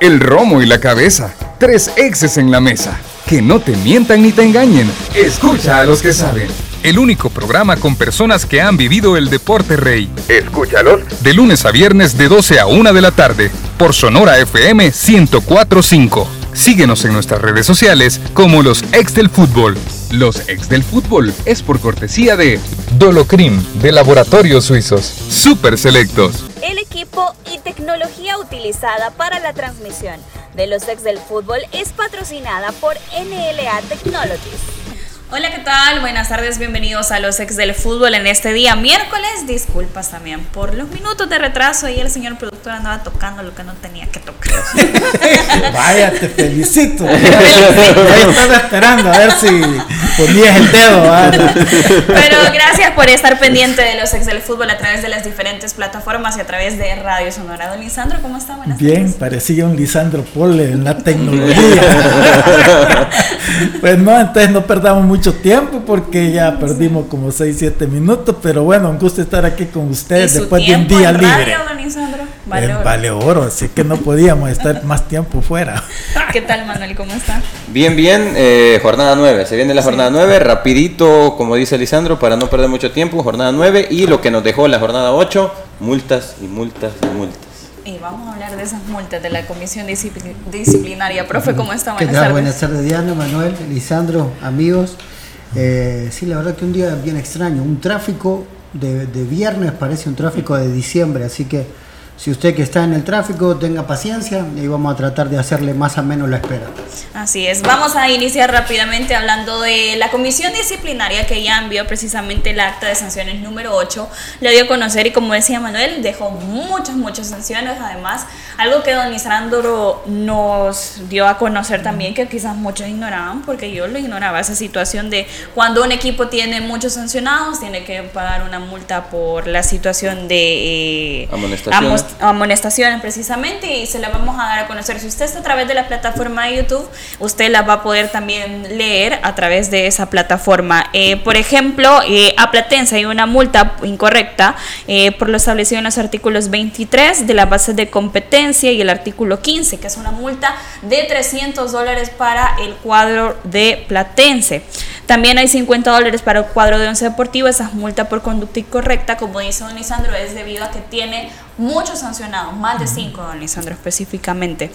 el romo y la cabeza. Tres exes en la mesa. Que no te mientan ni te engañen. Escucha a los que saben. El único programa con personas que han vivido el deporte rey. Escúchalos. De lunes a viernes de 12 a 1 de la tarde. Por Sonora FM 1045. Síguenos en nuestras redes sociales como los ex del fútbol. Los ex del fútbol es por cortesía de Dolocrim de Laboratorios Suizos. Super Selectos el equipo y tecnología utilizada para la transmisión de los ex del fútbol es patrocinada por NLA Technologies. Hola, ¿qué tal? Buenas tardes, bienvenidos a los ex del fútbol en este día miércoles. Disculpas también por los minutos de retraso y el señor productor andaba tocando lo que no tenía que tocar. Vaya, te felicito. estaba esperando a ver si ponías el dedo. Pero gracias por estar pendiente de los ex del fútbol a través de las diferentes plataformas y a través de Radio Sonora. Don Lisandro, ¿cómo está? Buenas Bien, parecía un Lisandro Pole en la tecnología. pues no, entonces no perdamos mucho mucho tiempo porque ya perdimos como 6, 7 minutos, pero bueno, un gusto estar aquí con ustedes después de un día libre. Vale, oro. vale oro, así que no podíamos estar más tiempo fuera. ¿Qué tal Manuel? ¿Cómo está? Bien, bien, eh, jornada 9, se viene la jornada 9, rapidito, como dice Lisandro, para no perder mucho tiempo, jornada 9 y lo que nos dejó la jornada 8, multas y multas y multas. Y vamos a hablar de esas multas de la comisión disciplinaria. Profe, ¿cómo está? Buenas tardes. Buenas tardes, Diana, Manuel, Lisandro, amigos. Eh, sí, la verdad que un día bien extraño. Un tráfico de, de viernes parece un tráfico de diciembre, así que si usted que está en el tráfico tenga paciencia y vamos a tratar de hacerle más o menos la espera. Así es, vamos a iniciar rápidamente hablando de la comisión disciplinaria que ya envió precisamente el acta de sanciones número 8, le dio a conocer y como decía Manuel, dejó muchas, muchas sanciones, además algo que don Isandro nos dio a conocer también que quizás muchos ignoraban, porque yo lo ignoraba, esa situación de cuando un equipo tiene muchos sancionados, tiene que pagar una multa por la situación de... Eh, amonestaciones amonestaciones precisamente y se la vamos a dar a conocer. Si usted está a través de la plataforma de YouTube, usted la va a poder también leer a través de esa plataforma. Eh, por ejemplo, eh, a Platense hay una multa incorrecta eh, por lo establecido en los artículos 23 de la base de competencia y el artículo 15, que es una multa de 300 dólares para el cuadro de Platense. También hay 50 dólares para el cuadro de once deportivo. Esa multa por conducta incorrecta, como dice don Lisandro, es debido a que tiene muchos sancionados, más de 5, don Lisandro específicamente.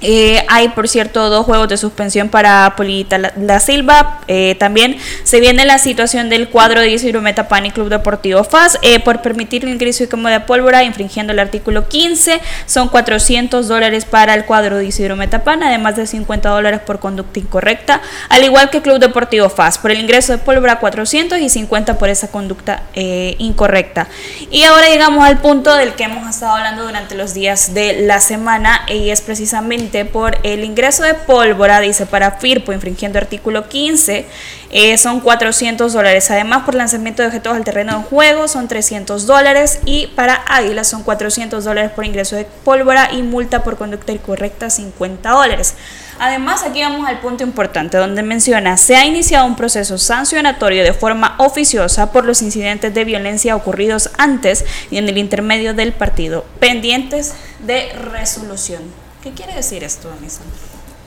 Eh, hay, por cierto, dos juegos de suspensión para Polita La, Silva. Eh, también se viene la situación del cuadro de Isidro Metapán y Club Deportivo FAS eh, por permitir el ingreso y quemo de pólvora, infringiendo el artículo 15. Son 400 dólares para el cuadro de Isidro Metapan, además de 50 dólares por conducta incorrecta, al igual que Club Deportivo FAS. Por el ingreso de pólvora, 400 y 50 por esa conducta incorrecta. Y ahora llegamos al punto del que hemos estado hablando durante los días de la semana y es precisamente por el ingreso de pólvora, dice, para FIRPO, infringiendo artículo 15, eh, son 400 dólares. Además, por lanzamiento de objetos al terreno de juego son 300 dólares y para Águila son 400 dólares por ingreso de pólvora y multa por conducta incorrecta 50 dólares. Además, aquí vamos al punto importante donde menciona, se ha iniciado un proceso sancionatorio de forma oficiosa por los incidentes de violencia ocurridos antes y en el intermedio del partido, pendientes de resolución. ¿Qué quiere decir esto, Amisandro?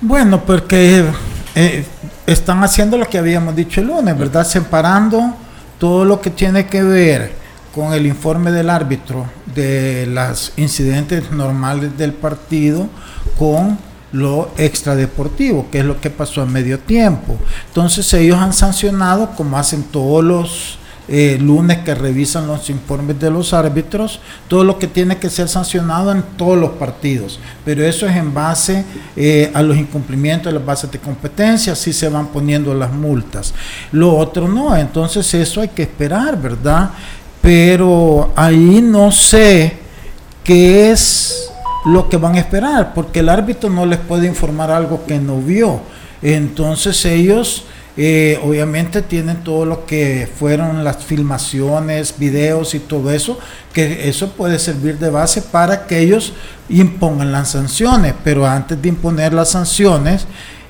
Bueno, porque eh, están haciendo lo que habíamos dicho el lunes, ¿verdad? Separando todo lo que tiene que ver con el informe del árbitro de los incidentes normales del partido con lo extradeportivo, que es lo que pasó a medio tiempo. Entonces ellos han sancionado, como hacen todos los eh, lunes que revisan los informes de los árbitros, todo lo que tiene que ser sancionado en todos los partidos, pero eso es en base eh, a los incumplimientos de las bases de competencia, así se van poniendo las multas. Lo otro no, entonces eso hay que esperar, ¿verdad? Pero ahí no sé qué es lo que van a esperar, porque el árbitro no les puede informar algo que no vio. Entonces ellos eh, obviamente tienen todo lo que fueron las filmaciones, videos y todo eso, que eso puede servir de base para que ellos impongan las sanciones, pero antes de imponer las sanciones,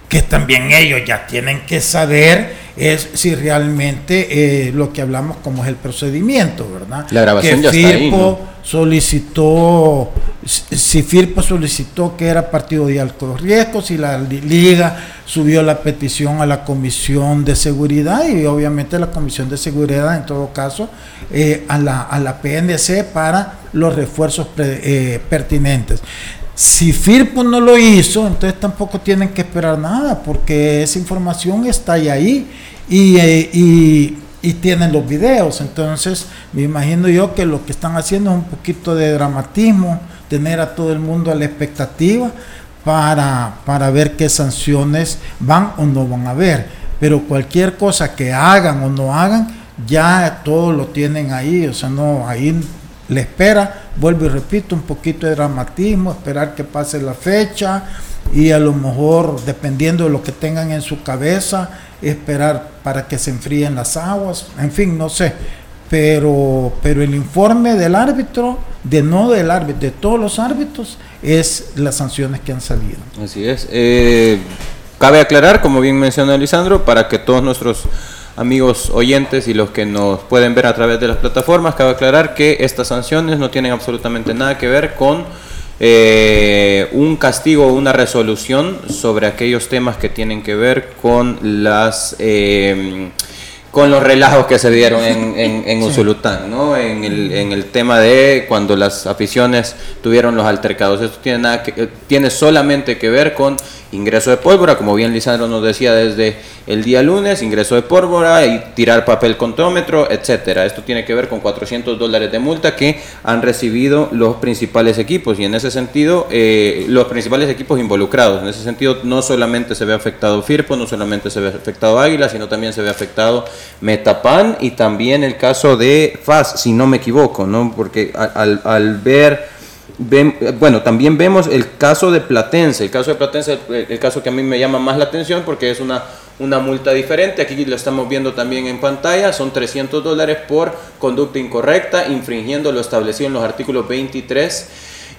que también ellos ya tienen que saber es si realmente eh, lo que hablamos como es el procedimiento, ¿verdad? La grabación que ya está ahí, Firpo ¿no? solicitó, si Firpo solicitó que era partido de alto riesgo, si la li- liga subió la petición a la comisión de seguridad y obviamente la comisión de seguridad en todo caso eh, a, la, a la PNC para los refuerzos pre- eh, pertinentes. Si Firpo no lo hizo, entonces tampoco tienen que esperar nada, porque esa información está ahí, ahí y, eh, y tienen los videos. Entonces, me imagino yo que lo que están haciendo es un poquito de dramatismo, tener a todo el mundo a la expectativa para, para ver qué sanciones van o no van a haber. Pero cualquier cosa que hagan o no hagan, ya todo lo tienen ahí, o sea, no, ahí le espera, vuelvo y repito, un poquito de dramatismo, esperar que pase la fecha y a lo mejor, dependiendo de lo que tengan en su cabeza, esperar para que se enfríen las aguas, en fin, no sé. Pero, pero el informe del árbitro, de no del árbitro, de todos los árbitros, es las sanciones que han salido. Así es. Eh, cabe aclarar, como bien mencionó Lisandro, para que todos nuestros amigos oyentes y los que nos pueden ver a través de las plataformas, cabe aclarar que estas sanciones no tienen absolutamente nada que ver con eh, un castigo o una resolución sobre aquellos temas que tienen que ver con las... eh, con los relajos que se dieron en, en, en Usulután, ¿no? En el, en el tema de cuando las aficiones tuvieron los altercados. Esto tiene, nada que, eh, tiene solamente que ver con ingreso de pólvora, como bien Lisandro nos decía desde el día lunes, ingreso de pólvora y tirar papel contómetro, etcétera. Esto tiene que ver con 400 dólares de multa que han recibido los principales equipos y en ese sentido, eh, los principales equipos involucrados. En ese sentido, no solamente se ve afectado Firpo, no solamente se ve afectado Águila, sino también se ve afectado Metapan y también el caso de FAS, si no me equivoco, ¿no? Porque al, ver bueno, también vemos el caso de Platense. El caso de Platense, el, caso que a mí me llama más la atención porque es una, una multa diferente. Aquí lo estamos viendo también en pantalla. Son 300 dólares por conducta incorrecta, infringiendo lo establecido en los artículos 23,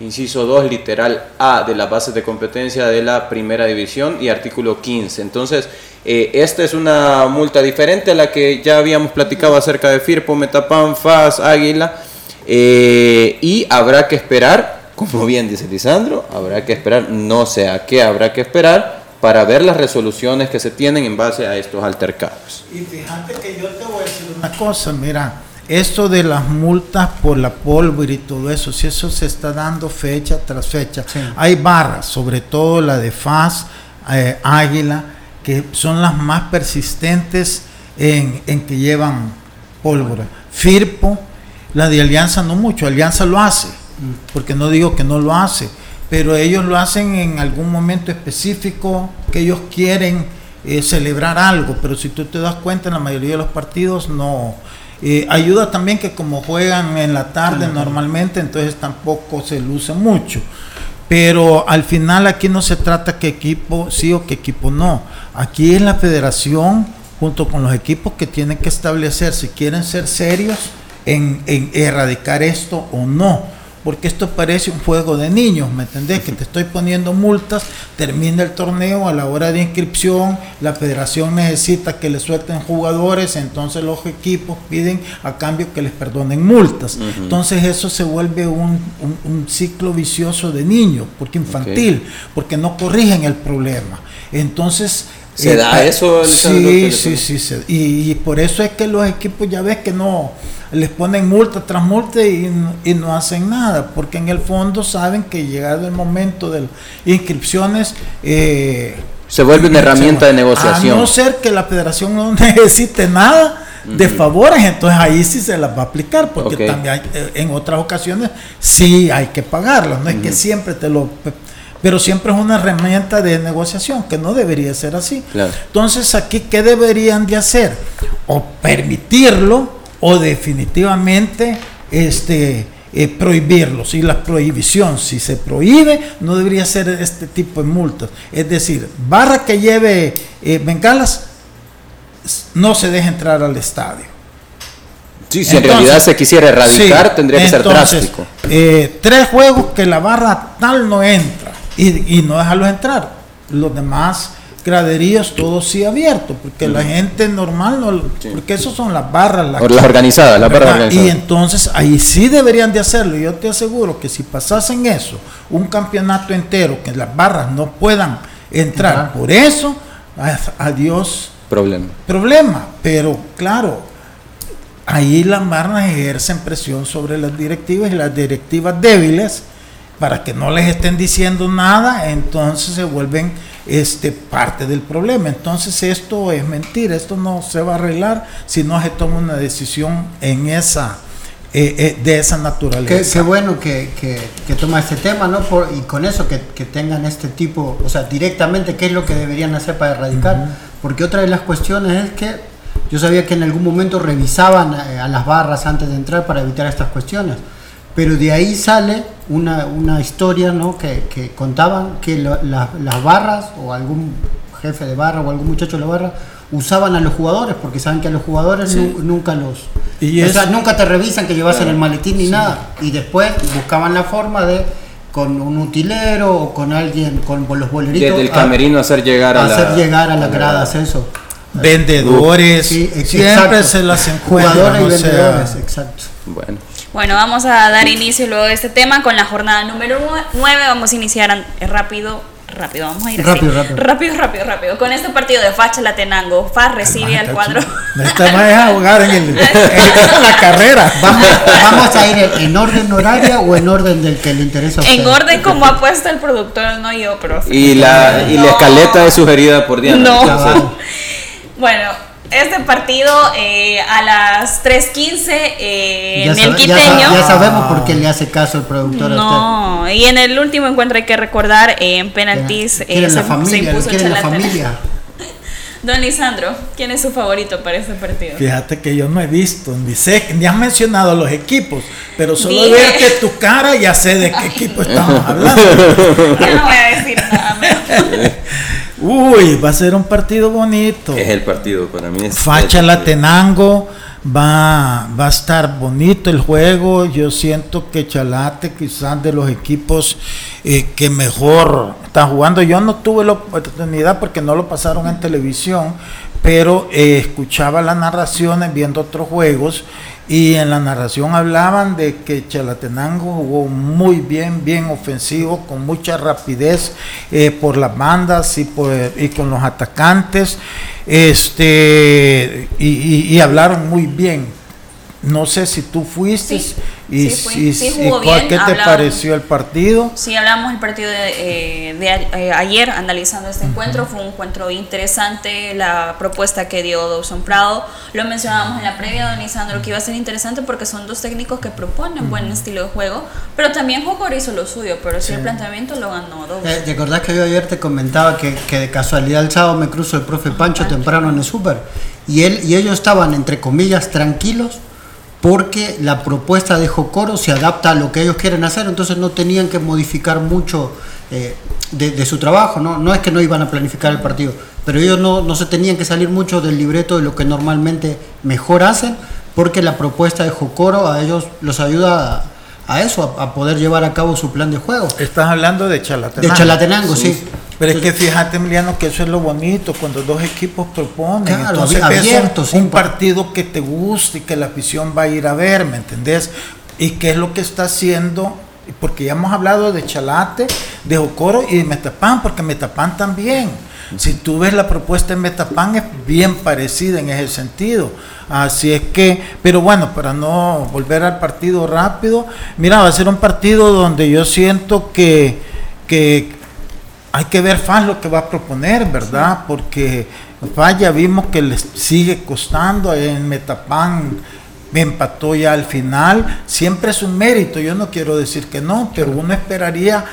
inciso 2, literal A de las bases de competencia de la primera división y artículo 15. Entonces, eh, esta es una multa diferente a la que ya habíamos platicado acerca de Firpo, Metapan, FAS, Águila. Eh, y habrá que esperar, como bien dice Lisandro, habrá que esperar, no sé a qué habrá que esperar para ver las resoluciones que se tienen en base a estos altercados. Y fíjate que yo te voy a decir una cosa, mira, esto de las multas por la pólvora y todo eso, si eso se está dando fecha tras fecha, hay barras, sobre todo la de FAS, eh, Águila, que son las más persistentes en, en que llevan pólvora. Firpo, la de Alianza no mucho, Alianza lo hace, porque no digo que no lo hace, pero ellos lo hacen en algún momento específico que ellos quieren eh, celebrar algo, pero si tú te das cuenta en la mayoría de los partidos no. Eh, ayuda también que como juegan en la tarde normalmente, entonces tampoco se luce mucho. Pero al final aquí no se trata que equipo sí o que equipo no. Aquí es la federación junto con los equipos que tienen que establecer si quieren ser serios en, en erradicar esto o no. Porque esto parece un juego de niños, ¿me entendés? Que te estoy poniendo multas, termina el torneo, a la hora de inscripción, la federación necesita que le suelten jugadores, entonces los equipos piden a cambio que les perdonen multas. Entonces eso se vuelve un, un- un ciclo vicioso de niños, porque infantil, porque no corrigen el problema. Entonces... ¿Se da pa- eso, Sí, sí, sí, se- y, y por eso es que los equipos ya ves que no les ponen multa tras multa y, no- y no hacen nada, porque en el fondo saben que llegado el momento de las inscripciones eh, Se vuelve una herramienta de a negociación. no ser que la federación no necesite nada de favores, entonces ahí sí se las va a aplicar, porque también hay- eh, en otras ocasiones sí hay que pagarlas, no es que siempre te lo... Pero siempre es una herramienta de negociación, que no debería ser así. Claro. Entonces aquí, ¿qué deberían de hacer? O permitirlo o definitivamente este, eh, prohibirlo. Si la prohibición, si se prohíbe, no debería ser este tipo de multas. Es decir, barra que lleve eh, bengalas, no se deja entrar al estadio. Sí, si en realidad se quisiera erradicar, sí, tendría que ser drástico. eh, tres juegos que la barra tal no entra y, y no dejarlos entrar. Los demás graderías, todo sí abierto, porque la gente normal no, porque eso son las barras, Las, las organizadas, las barras organizadas. Y entonces ahí sí deberían de hacerlo. Yo te aseguro que si pasasen eso, un campeonato entero, que las barras no puedan entrar por eso, adiós Problema. problema. Pero claro, ahí las barras ejercen presión sobre las directivas y las directivas débiles para que no les estén diciendo nada, entonces se vuelven este parte del problema. Entonces esto es mentira, esto no se va a arreglar si no se toma una decisión en esa eh, eh, de esa Qué, naturaleza. qué bueno que, que, que toma este tema, ¿no? Por- y con eso que, que tengan este tipo, o sea, directamente qué es lo que deberían hacer para erradicar. Porque otra de las cuestiones es que yo sabía que en algún momento revisaban eh, a las barras antes de entrar para evitar estas cuestiones. Pero de ahí sale una, una historia, ¿no? Que, que contaban que lo- la- las barras o algún jefe de barra o algún muchacho de la barra usaban a los jugadores porque saben que a los jugadores nu- nunca los Y o sea, nunca te revisan que llevas en el maletín ni nada. Y después buscaban la forma de, con un utilero o con alguien, con los boleritos. Desde el a- camerino hacer llegar a hacer la, llegar a las gradas eso. Vendedores, Sí, ex- siempre se las encuentran. Jugadores y sea, vendedores, exacto. Bueno, Bueno, vamos a dar inicio luego de este tema con la jornada número 9. Vamos a iniciar eh, rápido. Rápido, vamos a ir así. Rápido, rápido. rápido, rápido. Con este partido de Facha Latenango, FAS recibe al cuadro. Esta me deja jugar en, el- en la carrera. Vamos, vamos a ir en, en orden horaria o en orden del que le interesa a En usted? orden como ha puesto el productor, no yo, profe. y la, y la No. escaleta es sugerida por Diana. No. entonces, Bueno, este partido eh, a las 3.15 eh, en el quiteño. ya sabemos por qué le hace caso el productor a usted. No, y en el último encuentro hay que recordar eh, en penaltis eh, se, la se familia, impuso quieren la familia. Don Lisandro, ¿quién es su favorito para este partido? Fíjate que yo no he visto, ni sé, ni has mencionado los equipos, pero solo Dije. verte tu cara ya sé de qué equipo estamos hablando. Yo no voy a decir nada. mejor. Uy, va a ser un partido bonito. es el partido para mí. Es Facha Latenango va, va a estar bonito el juego. Yo siento que Chalate quizás de los equipos eh, que mejor están jugando. Yo no tuve la oportunidad porque no lo pasaron en televisión, pero eh, escuchaba las narraciones viendo otros juegos y en la narración hablaban de que Chalatenango jugó muy bien, bien ofensivo, con mucha rapidez eh, por las bandas y, por- y con los atacantes, este y, hablaron muy bien. No sé si tú fuiste y, sí fui. y- Sí y jugó cuál- bien, qué te hablaron. pareció el partido. Si hablamos del partido de, eh, de eh, ayer, analizando este encuentro, fue un encuentro interesante, la propuesta que dio Dawson Prado, lo mencionábamos en la previa, don Lisandro, que iba a ser interesante porque son dos técnicos que proponen buen estilo de juego, pero también Jocor hizo lo suyo, pero sí el planteamiento lo ganó Dawson. Eh, ¿Te acordás que yo ayer te comentaba que, que de casualidad el sábado me cruzo el profe Pancho temprano en el súper? Y él y ellos estaban, entre comillas, tranquilos porque la propuesta de Jocoro se adapta a lo que ellos quieren hacer, entonces no tenían que modificar mucho eh, de, de su trabajo, ¿no? no es que no iban a planificar el partido, pero ellos no, no se tenían que salir mucho del libreto de lo que normalmente mejor hacen, porque la propuesta de Jocoro a ellos los ayuda a, a eso, a, a poder llevar a cabo su plan de juego. Estás hablando de Chalatenango. De Chalatenango, sí. Pero es que fíjate, Emiliano, que eso es lo bonito, cuando dos equipos proponen. Claro, entonces un- partido que te guste y que la afición va a ir a ver, ¿me entendés? Y qué es lo que está haciendo, porque ya hemos hablado de Chalate, de Jocoro y de Metapán, porque Metapán también. Si tú ves la propuesta en Metapán es bien parecida en ese sentido. Así es que, pero bueno, para no volver al partido rápido, mira, va a ser un partido donde yo siento que, que hay que ver FAS lo que va a proponer, ¿verdad? Porque FAS ya vimos que les sigue costando en Metapán empató ya al final, siempre es un mérito, yo no quiero decir que no, pero uno esperaría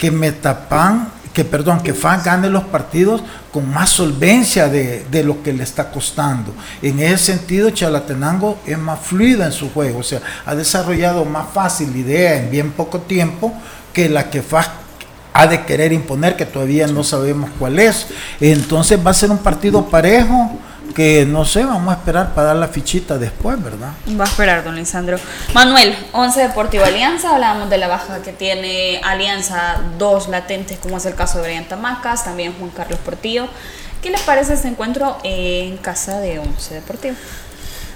que Metapán, que perdón, que FAS gane los partidos con más solvencia de, de lo que le está costando. En ese sentido, Chalatenango es más fluida en su juego, o sea, ha desarrollado más fácil idea en bien poco tiempo que la que FAS ha de querer imponer, que todavía no sabemos cuál es. Entonces va a ser un partido parejo, que no sé, vamos a esperar para dar la fichita después, ¿verdad? Va a esperar, don Lisandro. Manuel, 11 Deportivo Alianza, hablábamos de la baja que tiene Alianza, dos latentes, como es el caso de Brian Tamacas, también Juan Carlos Portillo. ¿Qué les parece este encuentro en casa de 11 Deportivo?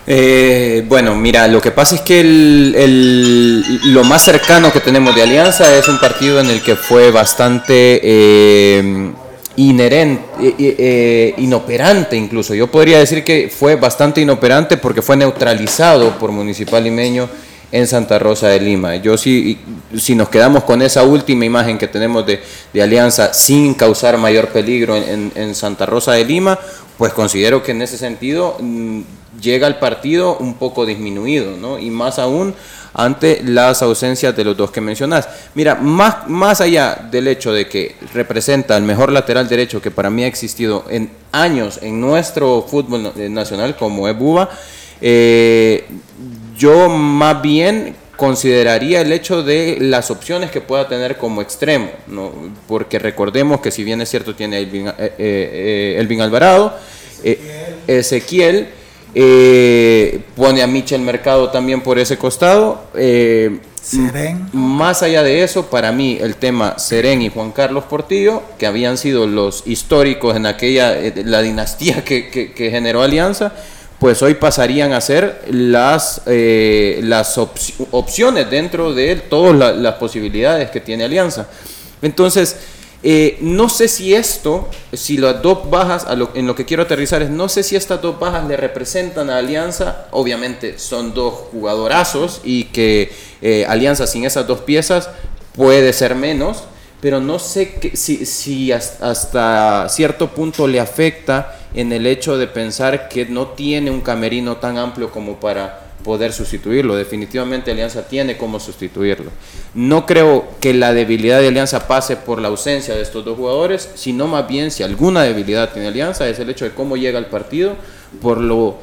Eh, bueno, mira, lo que pasa es que el, lo más cercano que tenemos de Alianza es un partido en el que fue bastante eh, inherente, eh, eh, inoperante incluso. Yo podría decir que fue bastante inoperante porque fue neutralizado por Municipal Limeño en Santa Rosa de Lima. Yo sí, si nos quedamos con esa última imagen que tenemos de, Alianza sin causar mayor peligro en, Santa Rosa de Lima, pues considero que en ese sentido mm, llega el partido un poco disminuido, ¿no? Y más aún ante las ausencias de los dos que mencionas. Mira, más, más allá del hecho de que representa el mejor lateral derecho que para mí ha existido en años en nuestro fútbol nacional como es Buba, eh, yo más bien consideraría el hecho de las opciones que pueda tener como extremo, ¿no? porque recordemos que si bien es cierto tiene Elvin, eh, eh, Elvin Alvarado, Ezequiel, eh, pone a Michel Mercado también por ese costado. Eh, más allá de eso, para mí el tema Seren y Juan Carlos Portillo, que habían sido los históricos en aquella, eh, la dinastía que, generó Alianza, pues hoy pasarían a ser las, las opciones dentro de todas las posibilidades que tiene Alianza. Entonces, eh, no sé si esto, si las dos bajas, en lo que quiero aterrizar es, no sé si estas dos bajas le representan a Alianza, obviamente son dos jugadorazos y que eh, Alianza sin esas dos piezas puede ser menos, pero no sé si, si hasta cierto punto le afecta en el hecho de pensar que no tiene un camerino tan amplio como para poder sustituirlo. Definitivamente Alianza tiene cómo sustituirlo. No creo que la debilidad de Alianza pase por la ausencia de estos dos jugadores, sino más bien si alguna debilidad tiene Alianza es el hecho de cómo llega el partido, por lo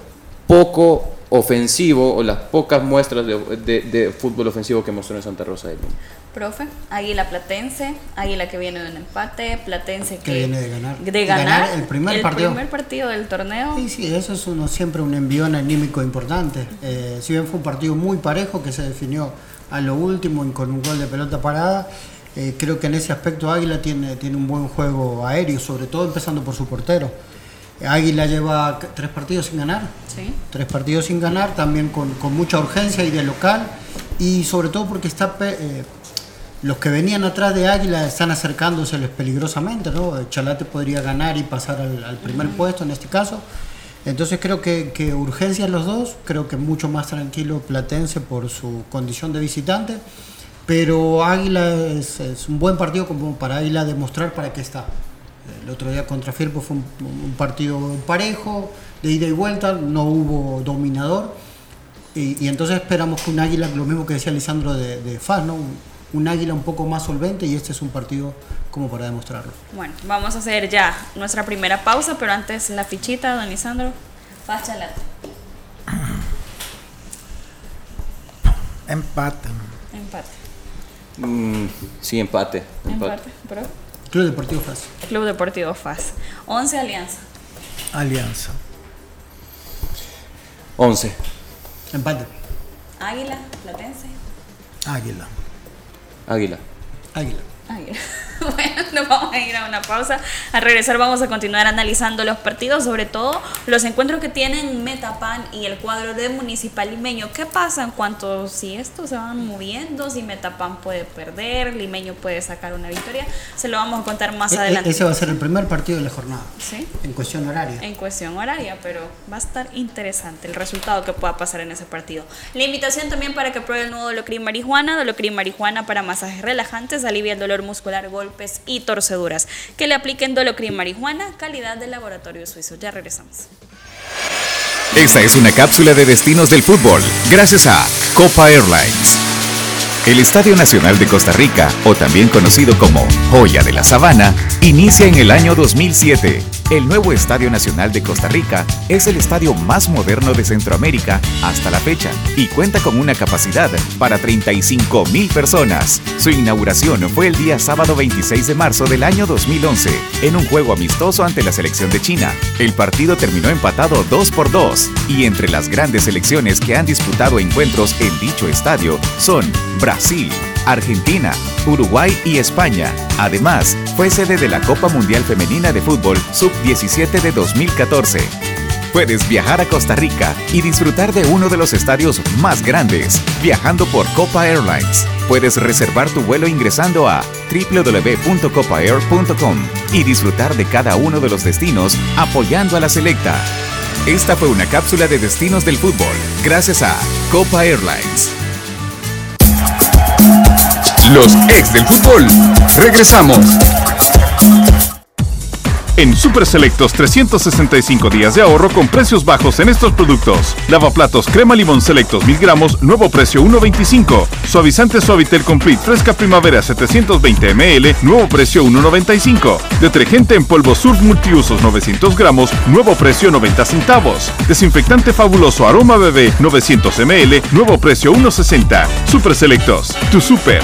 poco ofensivo o las pocas muestras de, fútbol ofensivo que mostró en Santa Rosa de Lima. Profe, Águila Platense, Águila que viene de un empate, Platense que, viene de ganar. De ganar, el, primer, partido. primer partido del torneo. Sí, sí, eso es uno, siempre un envión anímico importante. Eh, si bien fue un partido muy parejo que se definió a lo último con un gol de pelota parada, eh, creo que en ese aspecto Águila tiene, tiene un buen juego aéreo, sobre todo empezando por su portero. Águila lleva tres partidos sin ganar. Sí. Tres partidos sin ganar, también con, mucha urgencia y de local. Y sobre todo porque está eh, los que venían atrás de Águila están acercándoseles peligrosamente. ¿no? Chalate podría ganar y pasar al, primer puesto en este caso. Entonces creo que, que urgencia los dos, creo que mucho más tranquilo Platense por su condición de visitante, pero Águila es, es un buen partido como para Águila demostrar para qué está. El otro día contra Firpo fue un, partido parejo, de ida y vuelta, no hubo dominador. Y, entonces esperamos que un águila, lo mismo que decía Lisandro de, de FAS, ¿no? un, águila un poco más solvente y este es un partido como para demostrarlo. Bueno, vamos a hacer ya nuestra primera pausa, pero antes la fichita, don Lisandro. FAS Chalate. Empate. Empate. Mm, sí, empate. Empate, pero Club Deportivo FAS. Club Deportivo FAS. 11 Alianza. Alianza. 11. Empate. Águila, Platense. Águila. Águila. Águila. Águila. Bueno, nos vamos a ir a una pausa. Al regresar vamos a continuar analizando los partidos, sobre todo los encuentros que tienen Metapan y el cuadro de Municipal Limeño. ¿Qué pasa en cuanto si estos se van moviendo, si Metapan puede perder, Limeño puede sacar una victoria? Se lo vamos a contar más e-, e-, adelante. Ese va a ser el primer partido de la jornada. Sí. En cuestión horaria. En cuestión horaria, pero va a estar interesante el resultado que pueda pasar en ese partido. La invitación también para que pruebe el nuevo Dolocrin Marijuana, Dolocrin Marijuana para masajes relajantes, alivia el dolor muscular, y torceduras. Que le apliquen Dolocrin marihuana, calidad de laboratorio suizo. Ya regresamos. Esta es una cápsula de destinos del fútbol, gracias a Copa Airlines. El Estadio Nacional de Costa Rica, o también conocido como Joya de la Sabana, inicia en el año 2007 El nuevo Estadio Nacional de Costa Rica es el estadio más moderno de Centroamérica hasta la fecha y cuenta con una capacidad para 35 mil personas. Su inauguración fue el día sábado 26 de marzo del año 2011 en un juego amistoso ante la selección de China. El partido terminó empatado 2 por 2 y entre las grandes selecciones que han disputado encuentros en dicho estadio son Brasil, Argentina, Uruguay y España. Además, fue sede de la Copa Mundial Femenina de Fútbol Sub-17 de 2014. Puedes viajar a Costa Rica y disfrutar de uno de los estadios más grandes, viajando por Copa Airlines. Puedes reservar tu vuelo ingresando a www.copaair.com y disfrutar de cada uno de los destinos apoyando a la selecta. Esta fue una cápsula de destinos del fútbol, gracias a Copa Airlines. Los ex del fútbol. Regresamos. En Super Selectos 365 días de ahorro con precios bajos en estos productos. Lavaplatos crema limón selectos 1000 gramos, nuevo precio 1.25. Suavizante Suavitel Complete fresca primavera 720 ml, nuevo precio 1.95. Detergente en polvo Surf multiusos 900 gramos, nuevo precio 90 centavos. Desinfectante fabuloso aroma bebé 900 ml, nuevo precio 1.60. Super Selectos, tu super.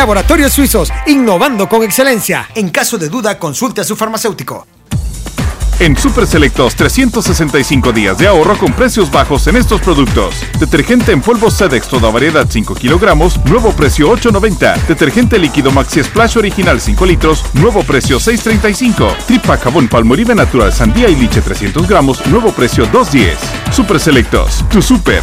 Laboratorios Suizos, innovando con excelencia. En caso de duda, consulte a su farmacéutico. En Super Selectos 365 días de ahorro con precios bajos en estos productos. Detergente en polvo Sedex toda variedad 5 kilogramos, nuevo precio 8.90. Detergente líquido Maxi Splash original 5 litros, nuevo precio 6.35. Tripa jabón Palmolive natural sandía y liche 300 gramos, nuevo precio 2.10. Super Selectos, tu super.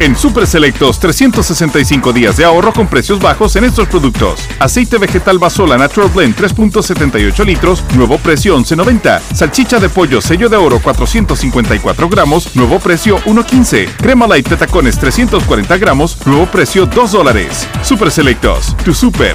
En Super Selectos 365 días de ahorro con precios bajos en estos productos. Aceite vegetal Basola Natural Blend 3.78 litros, nuevo precio 11.90. Salchicha de pollo sello de oro 454 gramos, nuevo precio 1.15. Crema light de tacones 340 gramos, nuevo precio 2 dólares. Super Selectos, tu super.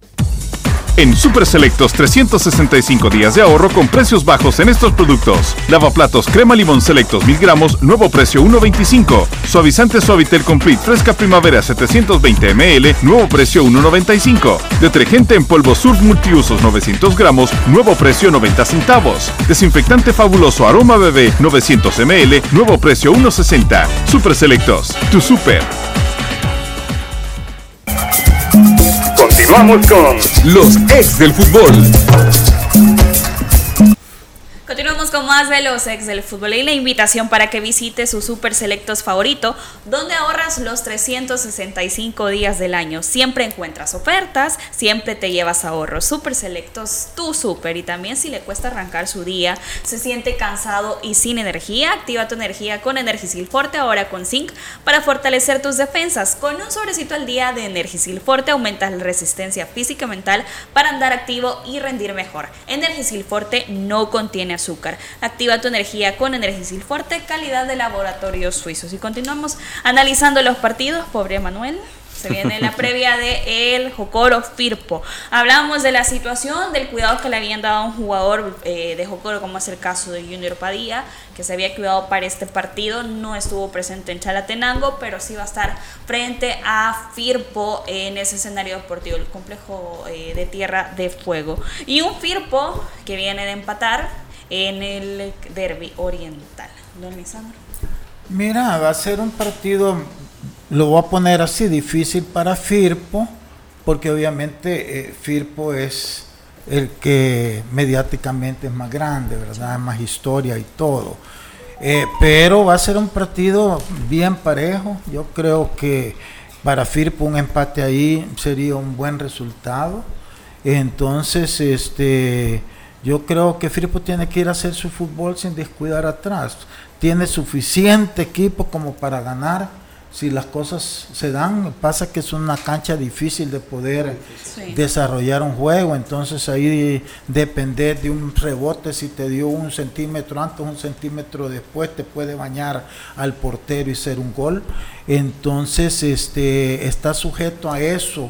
En Super Selectos 365 días de ahorro con precios bajos en estos productos. Lavaplatos crema limón selectos 1000 gramos, nuevo precio 1.25. Suavizante Suavitel Complete fresca primavera 720 ml, nuevo precio 1.95. Detergente en polvo Surf multiusos 900 gramos, nuevo precio 90 centavos. Desinfectante fabuloso aroma bebé 900 ml, nuevo precio 1.60. Super Selectos, tu super. Continuamos con los ex del fútbol. Con más de ex del fútbol y la invitación para que visite su Super Selectos favorito, donde ahorras los 365 días del año. Siempre encuentras ofertas, siempre te llevas ahorros. Super Selectos, tu super. Y también si le cuesta arrancar su día, se siente cansado y sin energía, activa tu energía con Energisil Forte, ahora con zinc, para fortalecer tus defensas. Con un sobrecito al día de Energisil Forte aumentas la resistencia física y mental para andar activo y rendir mejor. Energisil Forte no contiene azúcar. Activa tu energía con Energisil Forte, calidad de laboratorios suizos. Y continuamos analizando los partidos, pobre Manuel. Se viene la previa de el Jocoro Firpo. Hablábamos de la situación, del cuidado que le habían dado a un jugador eh, de Jocoro, como es el caso de Junior Padilla, que se había cuidado para este partido. No estuvo presente en Chalatenango, pero sí va a estar frente a Firpo en ese escenario deportivo, el complejo eh, de Tierra de Fuego. Y un Firpo que viene de empatar en el derby oriental. Don Lisandro. Mira, va a ser un partido lo voy a poner así, difícil para Firpo, porque obviamente eh, Firpo es el que mediáticamente es más grande, ¿verdad? Más historia y todo. Eh, pero va a ser un partido bien parejo. Yo creo que para Firpo un empate ahí sería un buen resultado. Entonces, este, yo creo que Firpo tiene que ir a hacer su fútbol sin descuidar atrás. Tiene suficiente equipo como para ganar si las cosas se dan, pasa que es una cancha difícil de poder desarrollar un juego, entonces ahí depender de un rebote, si te dio un centímetro antes, un centímetro después, te puede bañar al portero y ser un gol. Entonces este, está sujeto a eso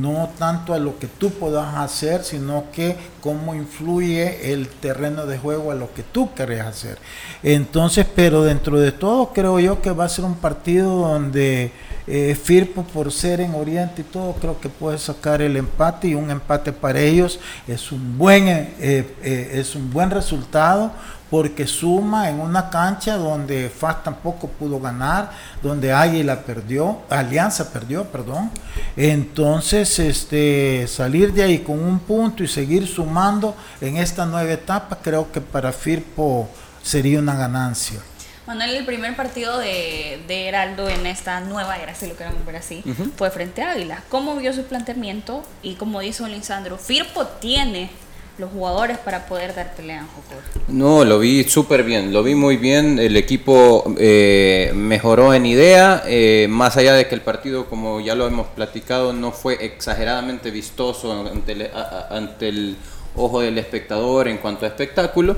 no tanto a lo que tú puedas hacer, sino que cómo influye el terreno de juego a lo que tú querés hacer. Entonces, pero dentro de todo creo yo que va a ser un partido donde eh, Firpo por ser en Oriente y todo, creo que puede sacar el empate y un empate para ellos es un buen, eh, eh, es un buen resultado porque suma en una cancha donde FAS tampoco pudo ganar, donde Águila perdió, Alianza perdió, perdón. Entonces, este, salir de ahí con un punto y seguir sumando en esta nueva etapa, creo que para Firpo sería una ganancia. Manuel, el primer partido de, Heraldo en esta nueva era, si lo queremos ver así, fue frente a Águila. ¿Cómo vio su planteamiento? Y como dice Lisandro, Firpo tiene los jugadores para poder dar pelea en Jocor? No, lo vi súper bien, lo vi muy bien. El equipo eh, mejoró en idea, eh, más allá de que el partido, como ya lo hemos platicado, no fue exageradamente vistoso ante el, ante el ojo del espectador en cuanto a espectáculo.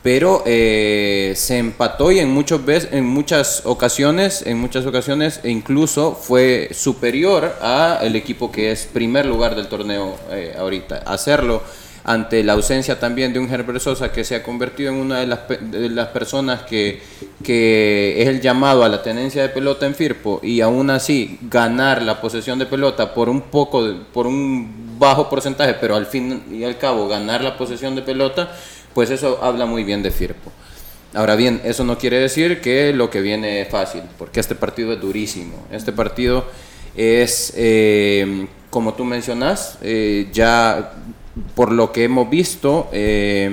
Pero eh, se empató y en, muchos veces, en muchas ocasiones, en muchas ocasiones, e incluso fue superior a el equipo que es primer lugar del torneo ahorita. Hacerlo ante la ausencia también de un Herbert Sosa que se ha convertido en una de las, de las personas que, que, es el llamado a la tenencia de pelota en Firpo y aún así ganar la posesión de pelota por un poco, por un bajo porcentaje, pero al fin y al cabo ganar la posesión de pelota, pues eso habla muy bien de Firpo. Ahora bien, eso no quiere decir que lo que viene es fácil, porque este partido es durísimo. Este partido es, eh, como tú mencionas, eh, ya por lo que hemos visto, eh,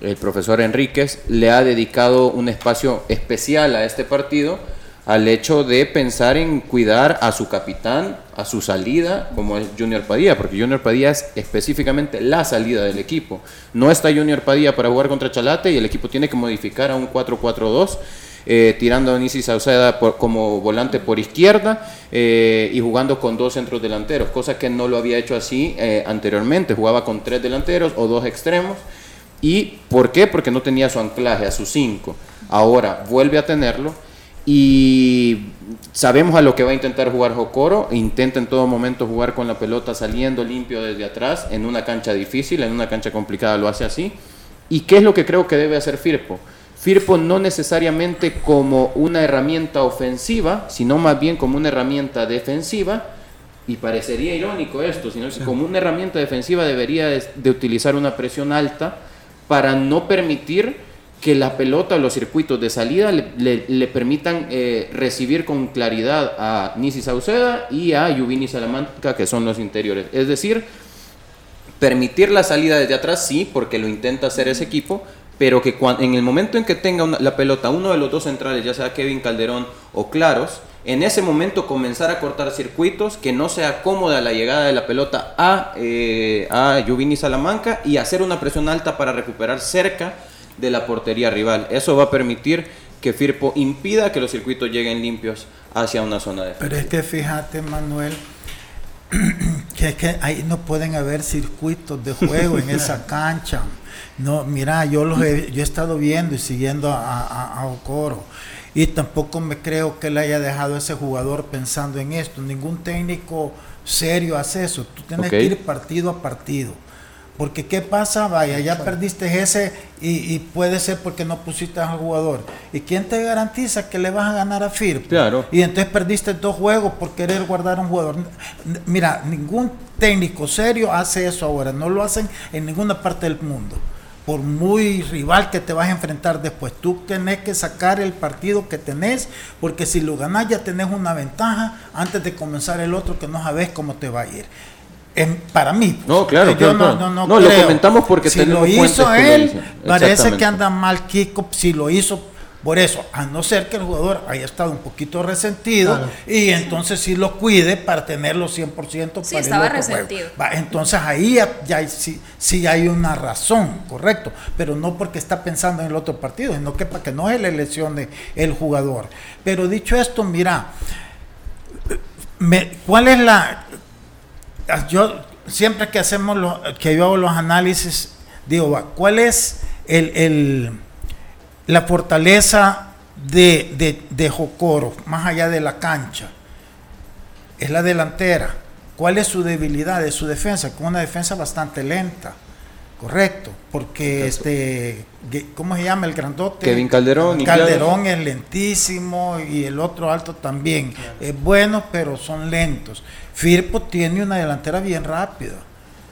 el profesor Enríquez le ha dedicado un espacio especial a este partido al hecho de pensar en cuidar a su capitán, a su salida, como es Junior Padilla, porque Junior Padilla es específicamente la salida del equipo. No está Junior Padilla para jugar contra Chalate y el equipo tiene que modificar a un 4-4-2 eh, tirando a Nisi Sauceda como volante por izquierda eh, y jugando con dos centros delanteros, cosa que no lo había hecho así eh, anteriormente, jugaba con tres delanteros o dos extremos. ¿Y por qué? Porque no tenía su anclaje a sus cinco. Ahora vuelve a tenerlo y sabemos a lo que va a intentar jugar Jocoro. Intenta en todo momento jugar con la pelota saliendo limpio desde atrás en una cancha difícil, en una cancha complicada lo hace así. ¿Y qué es lo que creo que debe hacer Firpo? Firpo no necesariamente como una herramienta ofensiva, sino más bien como una herramienta defensiva, y parecería irónico esto, sino que como una herramienta defensiva debería de, utilizar una presión alta para no permitir que la pelota o los circuitos de salida le, permitan eh, recibir con claridad a Nisi Sauceda y a Yuvini Salamanca, que son los interiores. Es decir, permitir la salida desde atrás, sí, porque lo intenta hacer ese equipo, pero que en el momento en que tenga la pelota uno de los dos centrales, ya sea Kevin Calderón o Claros, en ese momento comenzar a cortar circuitos, que no sea cómoda la llegada de la pelota a, eh, a Juvini Salamanca y hacer una presión alta para recuperar cerca de la portería rival. Eso va a permitir que Firpo impida que los circuitos lleguen limpios hacia una zona de Pero es que fíjate, Manuel, que, que ahí no pueden haber circuitos de juego en esa cancha. No, mira, yo los he, yo he estado viendo y siguiendo a, a, a Ocoro y tampoco me creo que le haya dejado a ese jugador pensando en esto. Ningún técnico serio hace eso. Tú tienes que ir partido a partido. Porque qué pasa, vaya, ya perdiste ese y, y puede ser porque no pusiste al jugador. ¿Y quién te garantiza que le vas a ganar a Firpo? Claro. Y entonces perdiste dos juegos por querer guardar a un jugador. Mira, ningún técnico serio hace eso ahora. No lo hacen en ninguna parte del mundo. Por muy rival que te vas a enfrentar después, tú tenés que sacar el partido que tenés, porque si lo ganás ya tenés una ventaja antes de comenzar el otro que no sabes cómo te va a ir. En- para mí. pues, No, claro, claro, no, no, no No, lo comentamos porque si tenemos lo hizo fuentes que lo él, parece que anda mal Kiko, si lo hizo por eso, a no ser que el jugador haya estado un poquito resentido Claro. y entonces sí lo cuide para tenerlo 100% Sí, para estaba el otro juego. resentido. Va, entonces ahí ya, ya sí, sí hay una razón, correcto, pero no porque está pensando en el otro partido, sino que para que no se le lesione el jugador. Pero dicho esto, mira, me- ¿cuál es la... Yo siempre que hacemos los, que yo hago los análisis, digo, va, ¿cuál es el, el- la fortaleza de, de, de Jocoro, más allá de la cancha? Es la delantera. ¿Cuál es su debilidad? Es su defensa, con una defensa bastante lenta. Correcto, porque este, ¿cómo se llama el grandote? Kevin Calderón Calderón es lentísimo y el otro alto también. Es bueno, pero son lentos. Firpo tiene una delantera bien rápida.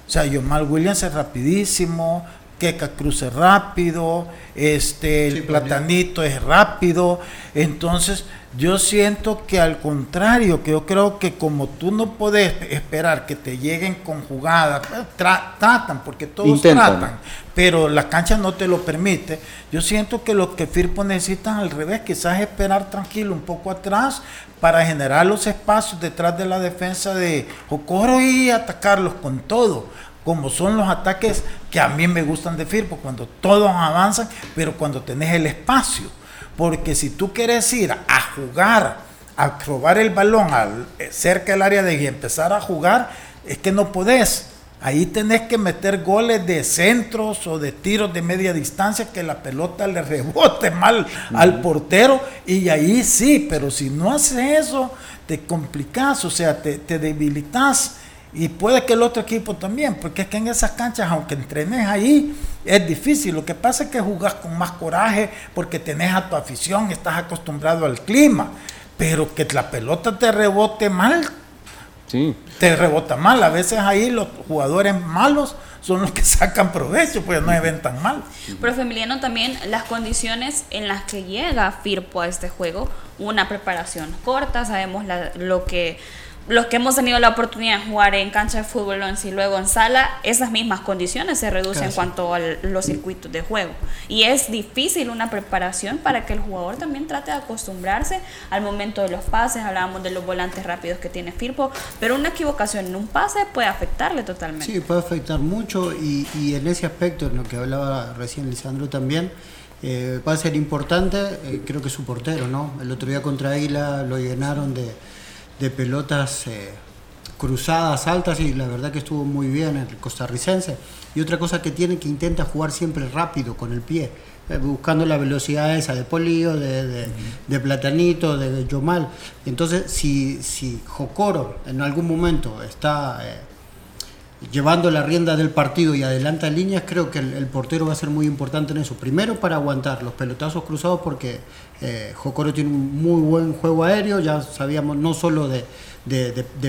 O sea, Yomal Williams es rapidísimo, Keka Cruz es rápido, este, el Sí, Platanito es rápido. Entonces, yo siento que al contrario, que yo creo que como tú no puedes esperar que te lleguen con jugadas, tra- tratan, porque todos Intentan. tratan, pero la cancha no te lo permite. Yo siento que lo que Firpo necesita al revés, quizás esperar tranquilo un poco atrás para generar los espacios detrás de la defensa de Jocoro y atacarlos con todo, como son los ataques que a mí me gustan de Firpo, cuando todos avanzan, pero cuando tenés el espacio. Porque si tú quieres ir a jugar, a robar el balón al, eh, cerca del área de y empezar a jugar, es que no podés. Ahí tenés que meter goles de centros o de tiros de media distancia que la pelota le rebote mal al portero y ahí sí, pero si no haces eso, te complicás, o sea, te, te debilitas y puede que el otro equipo también, porque es que en esas canchas, aunque entrenes ahí, es difícil. Lo que pasa es que jugás con más coraje porque tenés a tu afición, estás acostumbrado al clima, pero que la pelota te rebote mal, Sí. te rebota mal. A veces ahí los jugadores malos son los que sacan provecho, pues no se ven tan mal. Profe Emiliano, también las condiciones en las que llega Firpo a este juego, una preparación corta, sabemos la- lo que los que hemos tenido la oportunidad de jugar en cancha de fútbol y luego en sala, esas mismas condiciones se reducen en cuanto a los circuitos de juego. Y es difícil una preparación para que el jugador también trate de acostumbrarse al momento de los pases, hablábamos de los volantes rápidos que tiene Firpo, pero una equivocación en un pase puede afectarle totalmente. Sí, puede afectar mucho y, y en ese aspecto, en lo que hablaba recién Lisandro también, eh, va a ser importante, eh, creo que su portero, ¿no? El otro día contra Águila lo llenaron de, de pelotas eh, cruzadas altas y la verdad que estuvo muy bien el costarricense. Y otra cosa que tiene que intenta jugar siempre rápido con el pie, eh, buscando la velocidad esa de Polillo, de, de, Platanito, de Yomal. Entonces, si, si Jocoro en algún momento está... llevando la rienda del partido y adelanta líneas, creo que el, portero va a ser muy importante en eso. Primero para aguantar los pelotazos cruzados porque eh, Jocoro tiene un muy buen juego aéreo, ya sabíamos no solo de,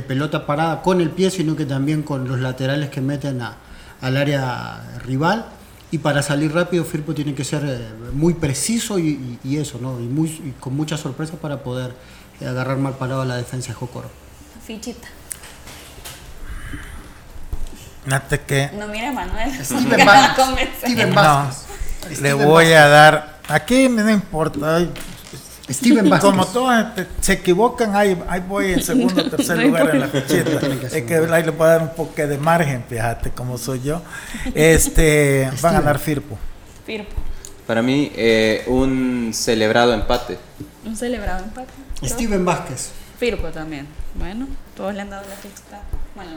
pelota parada con el pie, sino que también con los laterales que meten a- al área rival. Y para salir rápido, Firpo tiene que ser eh, muy preciso y, eso, ¿no? Y, con mucha sorpresa para poder eh, agarrar mal parado a la defensa de Jocoro. Fichita. Fíjate que No mire a Manuel. Steven que Vázquez. Steven no, Vázquez. le Steven voy Vázquez. a dar, aquí me no importa, ay, Steven Vázquez. Como todos se equivocan, ahí, ahí voy en segundo o tercer No lugar en la fichita. Es que ahí le voy a dar un poco de margen, fíjate cómo soy yo. Este, va a ganar Firpo. Firpo. Para mí, eh, un celebrado empate. Un celebrado empate. Steven Vázquez. Firpo también. Bueno, todos le han dado la fichita. Bueno,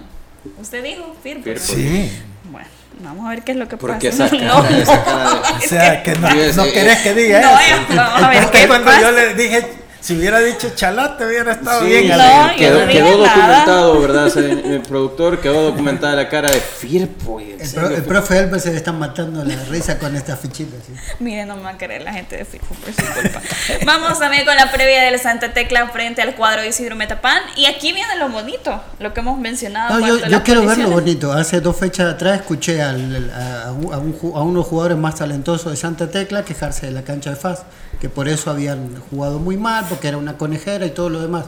¿Usted dijo Firpo? Firpo. Sí. Bueno, vamos a ver qué es lo que ¿Por qué pasa. esa No, cara, esa cara de- O sea, que no, no querés que diga No, eso. vamos a ver Es que qué cuando pasa. yo le dije, si hubiera dicho chalate, hubiera estado Sí, bien. no, quedó, no documentado, ¿verdad? El productor quedó documentada la cara de Firpo. y El, pro- el Firpo. profe Elber se le están matando la risa con estas fichitas. ¿sí? Miren, no me va a querer la gente de Firpo por su culpa. Vamos también con la previa del Santa Tecla frente al cuadro de Isidro Metapán. Y aquí viene lo bonito, lo que hemos mencionado. en No, yo, quiero ver lo bonito. Hace dos fechas atrás escuché al- a, a un- a un ju- a unos jugadores más talentosos de Santa Tecla quejarse de la cancha de FAS, que por eso habían jugado muy mal, porque era una conejera y todo lo demás.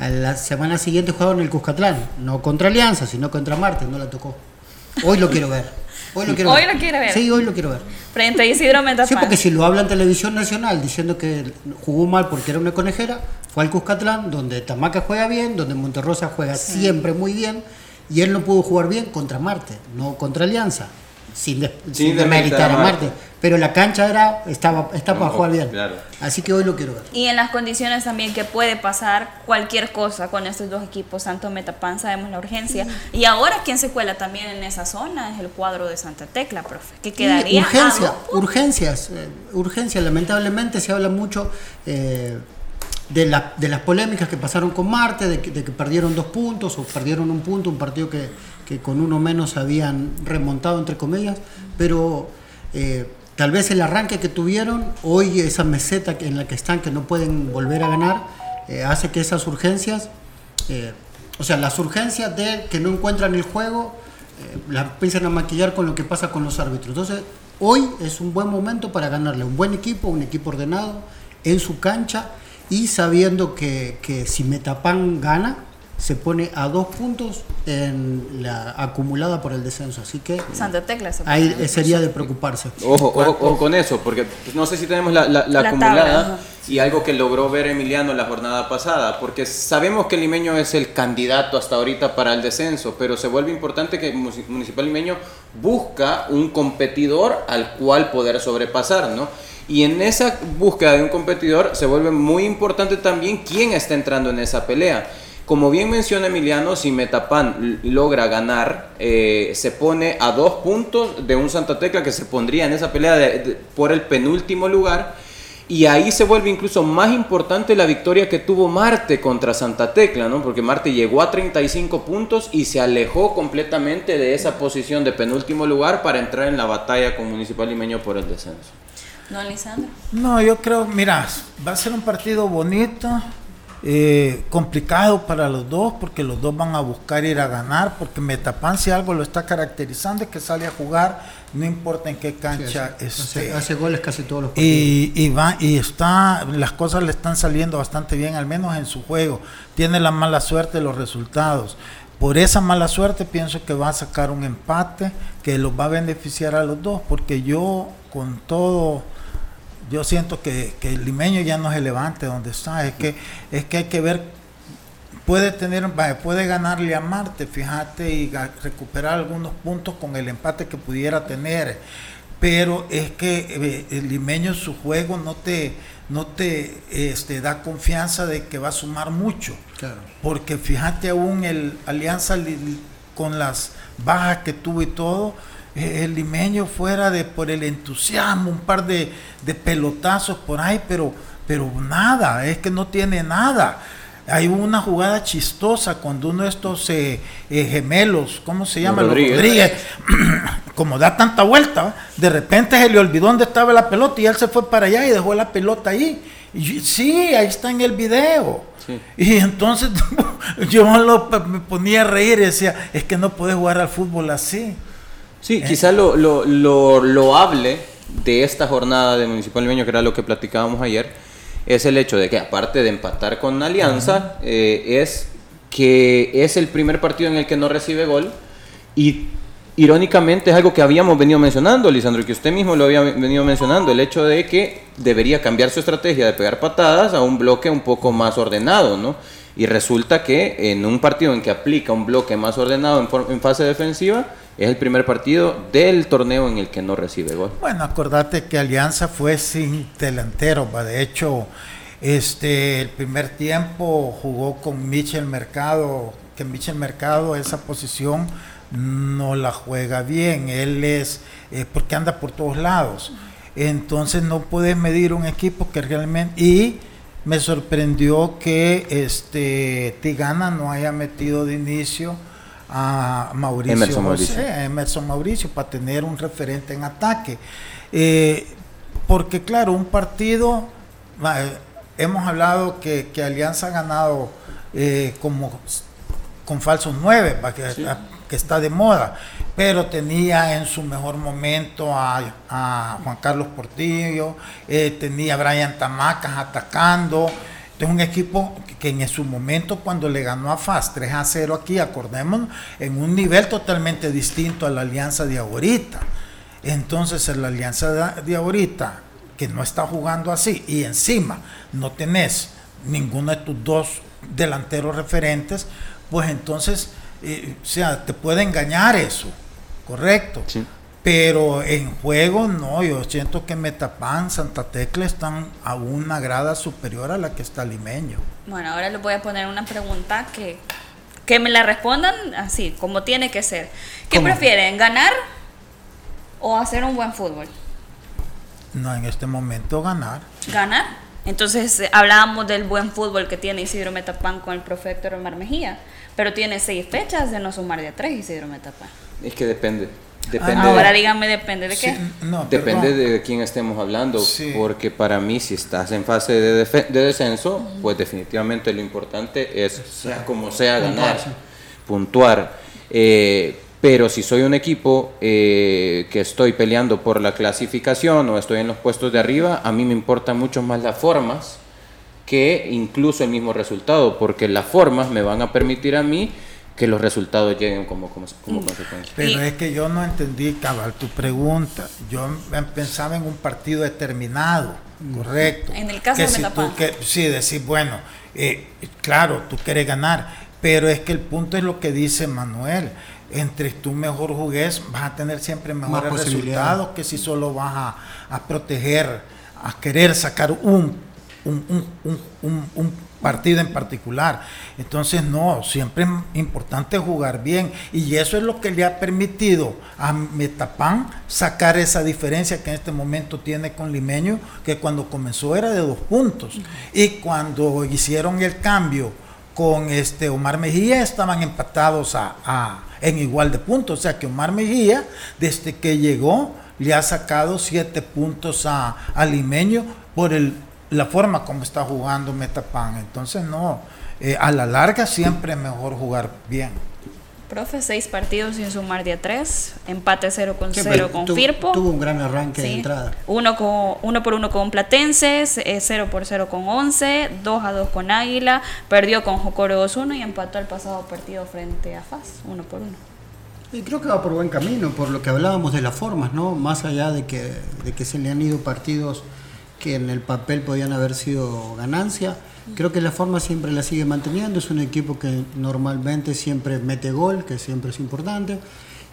A la semana siguiente jugaron el Cuscatlán, no contra Alianza, sino contra Marte, no la tocó. Hoy lo quiero ver. Hoy lo quiero Hoy ver. lo quiere ver. Sí, hoy lo quiero ver. Frente a Isidro. Sí, porque si lo habla en televisión nacional diciendo que jugó mal porque era una conejera, fue al Cuscatlán, donde Tamaca juega bien, donde Monterrosa juega siempre muy bien, y él no pudo jugar bien contra Marte, no contra Alianza, sin, de- sin demeritar a Marte. Pero la cancha era estaba, estaba para No, jugar bien. claro. Así que hoy lo quiero ver. Y en las condiciones también que puede pasar cualquier cosa con estos dos equipos, Santo Metapán, sabemos la urgencia. Y ahora quien se cuela también en esa zona es el cuadro de Santa Tecla, profe, que Y quedaría urgencia, urgencias, eh, urgencias. Lamentablemente se habla mucho eh, de, la- de las polémicas que pasaron con Marte, de que, de que perdieron dos puntos o perdieron un punto, un partido que, que con uno menos habían remontado, entre comillas, pero eh, tal vez el arranque que tuvieron, hoy esa meseta en la que están, que no pueden volver a ganar, eh, hace que esas urgencias, eh, o sea, las urgencias de que no encuentran el juego, eh, la empiezan a maquillar con lo que pasa con los árbitros. Entonces, hoy es un buen momento para ganarle un buen equipo, un equipo ordenado, en su cancha y sabiendo que, que si Metapan gana, se pone a dos puntos en la acumulada por el descenso. Así que Santa Tecla. se ahí sería de preocuparse. Ojo, ojo, ojo con eso, porque pues, no sé si tenemos la, la- la La acumulada tabla, y algo que logró ver Emiliano la jornada pasada, porque sabemos que Limeño es el candidato hasta ahorita para el descenso, pero se vuelve importante que Municipal Limeño busca un competidor al cual poder sobrepasar, ¿no? Y en esa búsqueda de un competidor se vuelve muy importante también quién está entrando en esa pelea. Como bien menciona Emiliano, si Metapan logra ganar, eh, se pone a dos puntos de un Santa Tecla que se pondría en esa pelea de- de- por el penúltimo lugar. Y ahí se vuelve incluso más importante la victoria que tuvo Marte contra Santa Tecla, ¿no? Porque Marte llegó a 35 puntos y se alejó completamente de esa posición de penúltimo lugar para entrar en la batalla con Municipal Limeño por el descenso. Don Lisandro. No, yo creo, mira, va a ser un partido bonito, eh, complicado para los dos, porque los dos van a buscar ir a ganar, porque Metapan si algo lo está caracterizando es que sale a jugar, no importa en qué cancha Sí, hace, esté. hace- hace goles casi todos los partidos. Y, y va y está las cosas le están saliendo bastante bien al menos en su juego tiene la mala suerte de los resultados por esa mala suerte pienso que va a sacar un empate que los va a beneficiar a los dos porque yo con todo yo siento que, que el limeño ya no se levante donde está es que es que hay que ver puede tener puede ganarle a Marte fíjate y recuperar algunos puntos con el empate que pudiera tener pero es que eh, el limeño su juego no te no te este, da confianza de que va a sumar mucho Claro. porque fíjate aún el Alianza li- con las bajas que tuvo y todo el limeño fuera de por el entusiasmo un par de, de pelotazos por ahí pero pero nada es que no tiene nada hay una jugada chistosa cuando uno de estos eh, eh, gemelos, ¿cómo se llama? Los Rodríguez. Rodríguez, como da tanta vuelta, de repente se le olvidó dónde estaba la pelota y él se fue para allá y dejó la pelota ahí. Y sí, ahí está en el video. Sí. Y entonces yo lo- me ponía a reír y decía, es que no puedes jugar al fútbol así. Sí, quizá lo, lo, lo loable de esta jornada de Municipal Limeño, que era lo que platicábamos ayer, es el hecho de que aparte de empatar con Alianza, eh, es que es el primer partido en el que no recibe gol y irónicamente es algo que habíamos venido mencionando, Lisandro, y que usted mismo lo había venido mencionando, el hecho de que debería cambiar su estrategia de pegar patadas a un bloque un poco más ordenado, ¿no? Y resulta que en un partido en que aplica un bloque más ordenado en, fase defensiva, es el primer partido del torneo en el que no recibe gol. Bueno, acordate que Alianza fue sin delantero, de hecho, este, el primer tiempo jugó con Michel Mercado que Michel Mercado esa posición no la juega bien. Él es, eh, porque anda por todos lados. Entonces no puedes medir un equipo que realmente... Y me sorprendió que este Tigana no haya metido de inicio a Mauricio Emerson José, Mauricio. a Emerson Mauricio para tener un referente en ataque. Eh, porque claro, un partido, eh, hemos hablado que, que Alianza ha ganado eh, como con falsos nueve, que está de moda, pero tenía en su mejor momento a, Juan Carlos Portillo, eh, tenía a Brian Tamacas atacando. Es un equipo que- en su momento cuando le ganó a FAS 3 a 0 aquí, acordémonos, en un nivel totalmente distinto a la alianza de ahorita. Entonces en la alianza de, de ahorita, que no está jugando así, y encima no tenés ninguno de tus dos delanteros referentes, pues entonces, eh, o sea, te puede engañar eso, correcto. Pero en juego no, yo siento que Metapan, Santa Tecla están a una grada superior a la que está Limeño. Bueno, ahora les voy a poner una pregunta que, que me la respondan así, como tiene que ser. ¿Qué ¿Cómo? prefieren, ganar o hacer un buen fútbol? No, en este momento ganar. Ganar. Entonces eh, hablábamos del buen fútbol que tiene Isidro Metapán con el profe Héctor Omar Mejía, pero tiene seis fechas de no sumar de tres Isidro Metapán. Es que depende. Depende, Ahora díganme, depende de qué. no, depende perdón. de quién estemos hablando. Sí. Porque para mí, si estás en fase de, de descenso, pues definitivamente lo importante es, sea como sea, ganar, puntuar. Eh, pero si soy un equipo eh, que estoy peleando por la clasificación o estoy en los puestos de arriba, a mí me importan mucho más las formas que incluso el mismo resultado, porque las formas me van a permitir a mí que los resultados lleguen como, como, como consecuencia. Pero es que yo no entendí, cabal, tu pregunta. Yo em- pensaba en un partido determinado, correcto. En el caso que de si Metapán. tú que Sí, decir, bueno, eh, claro, tú quieres ganar, pero es que el punto es lo que dice Manuel. Entre tú mejor jugues, vas a tener siempre mejores resultados que si solo vas a, a proteger, a querer sacar un, un, un- un- partido en particular. Entonces, no, siempre es importante jugar bien. Y eso es lo que le ha permitido a Metapán sacar esa diferencia que en este momento tiene con Limeño, que cuando comenzó era de dos puntos. Y cuando hicieron el cambio con este Omar Mejía estaban empatados a, a- en igual de puntos. O sea que Omar Mejía, desde que llegó, le ha sacado siete puntos a, a Limeño por el, la forma como está jugando Metapan. Entonces, no, eh, a la larga siempre es mejor jugar bien. Profe, seis partidos sin sumar de a tres, empate 0 con Sí, 0 pero con tu- Firpo. Tuvo un gran arranque de Sí. entrada. Uno, con, uno por uno con Platenses, 0 por 0 con 11, 2 a 2 con Águila, perdió con Jocoro 2-1 y empató el pasado partido frente a FAS, 1 por 1. Y creo que va por buen camino, por lo que hablábamos de las formas, ¿no? Más allá de que, de que se le han ido partidos que en el papel podían haber sido ganancia, creo que la forma siempre la sigue manteniendo. Es un equipo que normalmente siempre mete gol, que siempre es importante,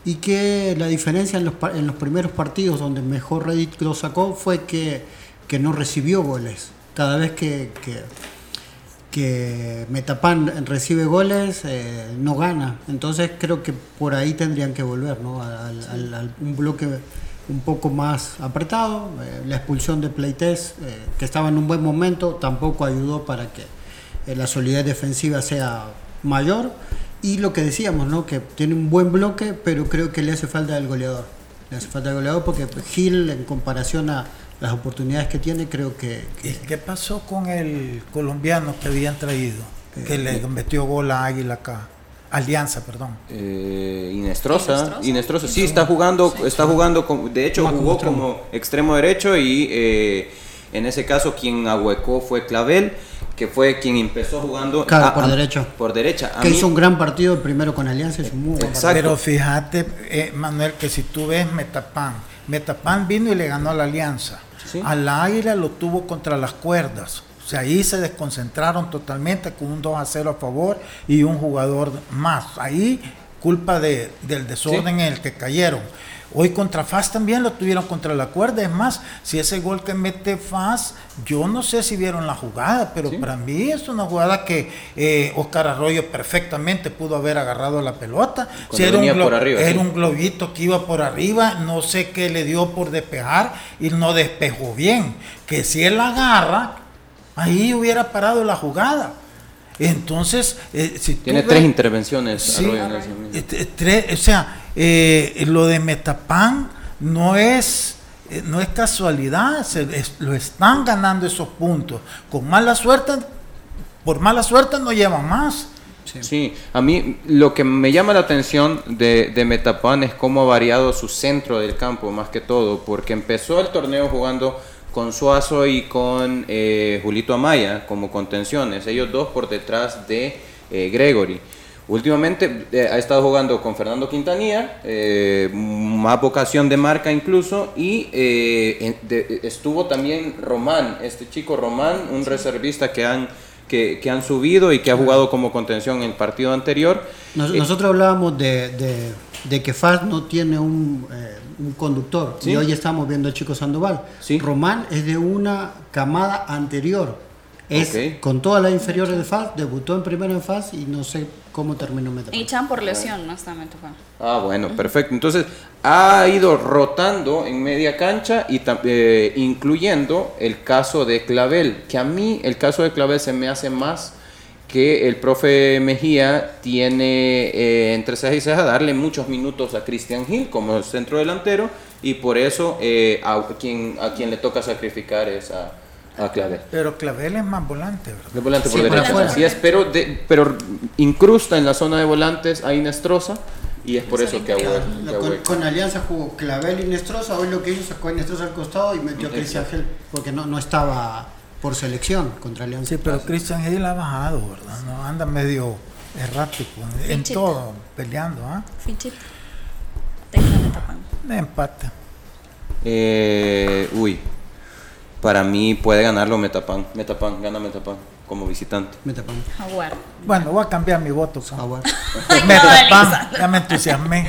y que la diferencia en los, en los primeros partidos donde mejor Reddit lo sacó fue que, que no recibió goles. Cada vez que, que, Metapan recibe goles, eh, no gana. Entonces creo que por ahí tendrían que volver, ¿no? Al- un bloque un poco más apretado. Eh, la expulsión de Pleites, eh, que estaba en un buen momento, tampoco ayudó para que eh, la solidez defensiva sea mayor. Y lo que decíamos, ¿no? Que tiene un buen bloque, pero creo que le hace falta el goleador. Le hace falta el goleador porque Gil, en comparación a las oportunidades que tiene, creo que, ¿Y qué pasó con el colombiano que habían traído? Que le metió gol a Águila acá. Alianza, perdón. Eh, Inestrosa, Inestrosa, sí está jugando, está jugando, con- de hecho jugó extremo. como extremo derecho y eh, en ese caso quien ahuecó fue Clavel, que fue quien empezó jugando Claro, a- por a- derecha. Por derecha. A que mí- hizo un gran partido el primero con Alianza, un muy buen partido. Pero fíjate, eh, Manuel, que si tú ves Metapan, Metapan vino y le ganó a la Alianza. A la Águila lo tuvo contra las cuerdas. Sea, ahí se desconcentraron totalmente con un 2 a 0 a favor y un jugador más. Ahí, culpa de, del desorden en el que cayeron. Hoy contra FAS también lo tuvieron contra la cuerda. Es más, si ese gol que mete FAS, yo no sé si vieron la jugada, pero para mí es una jugada que eh, Oscar Arroyo perfectamente pudo haber agarrado la pelota. Si era, un, venía por arriba, era sí. un globito que iba por arriba, no sé qué le dio por despejar y no despejó bien. Que si él agarra, ahí hubiera parado la jugada. Entonces, eh, si tú Tiene ves- tres intervenciones. Sí, eh, eh, tre- o sea, eh, lo de Metapan no es, eh, no es casualidad, se- es- lo están ganando esos puntos. Con mala suerte, por mala suerte no llevan más. Sí, a mí lo que me llama la atención de, de Metapan es cómo ha variado su centro del campo, más que todo, porque empezó el torneo jugando con Suazo y con eh, Julito Amaya como contenciones, ellos dos por detrás de eh, Gregory. Últimamente eh, ha estado jugando con Fernando Quintanilla, más vocación de marca incluso, y de- estuvo también Román, este chico Román, un reservista que han, que, que han subido y que ha jugado como contención en el partido anterior. Nos- Eh, nosotros hablábamos de, de- de que FAS no tiene un, eh, un conductor Sí. y hoy estamos viendo al chico Sandoval. Román es de una camada anterior. Es con todas las inferiores de FAS, debutó en primero en FAS y no sé cómo terminó Metapan. Y Chan por lesión, no está. Ah, bueno, perfecto. Entonces, ha ido rotando en media cancha y eh, incluyendo el caso de Clavel, que a mí el caso de Clavel se me hace más que el profe Mejía tiene eh, entre ceja y ceja darle muchos minutos a Christian Hill como centro delantero y por eso eh, a, quien, a quien le toca sacrificar es a, a Clavel. Pero Clavel es más volante, ¿verdad? De volante por Sí, por derecha, así es, pero, de- pero incrusta en la zona de volantes a Inestrosa y es por eso que Agüero. Con, con Alianza jugó Clavel y Nestroza. Hoy lo que hizo sacó a Nestroza al costado y metió a Cristian Gel porque no, no estaba por selección contra Alianza. Sí, pero Christian Hill ha bajado, ¿verdad? No, anda medio errático en todo, peleando, ¿ah? Finchito. Tecla Metapán. Empate. Eh, uy, para mí puede ganarlo Metapan. Metapan, gana Metapan como visitante. Jaguar. Bueno, voy a cambiar mi voto. Jaguar. Metapan, ya me entusiasmé.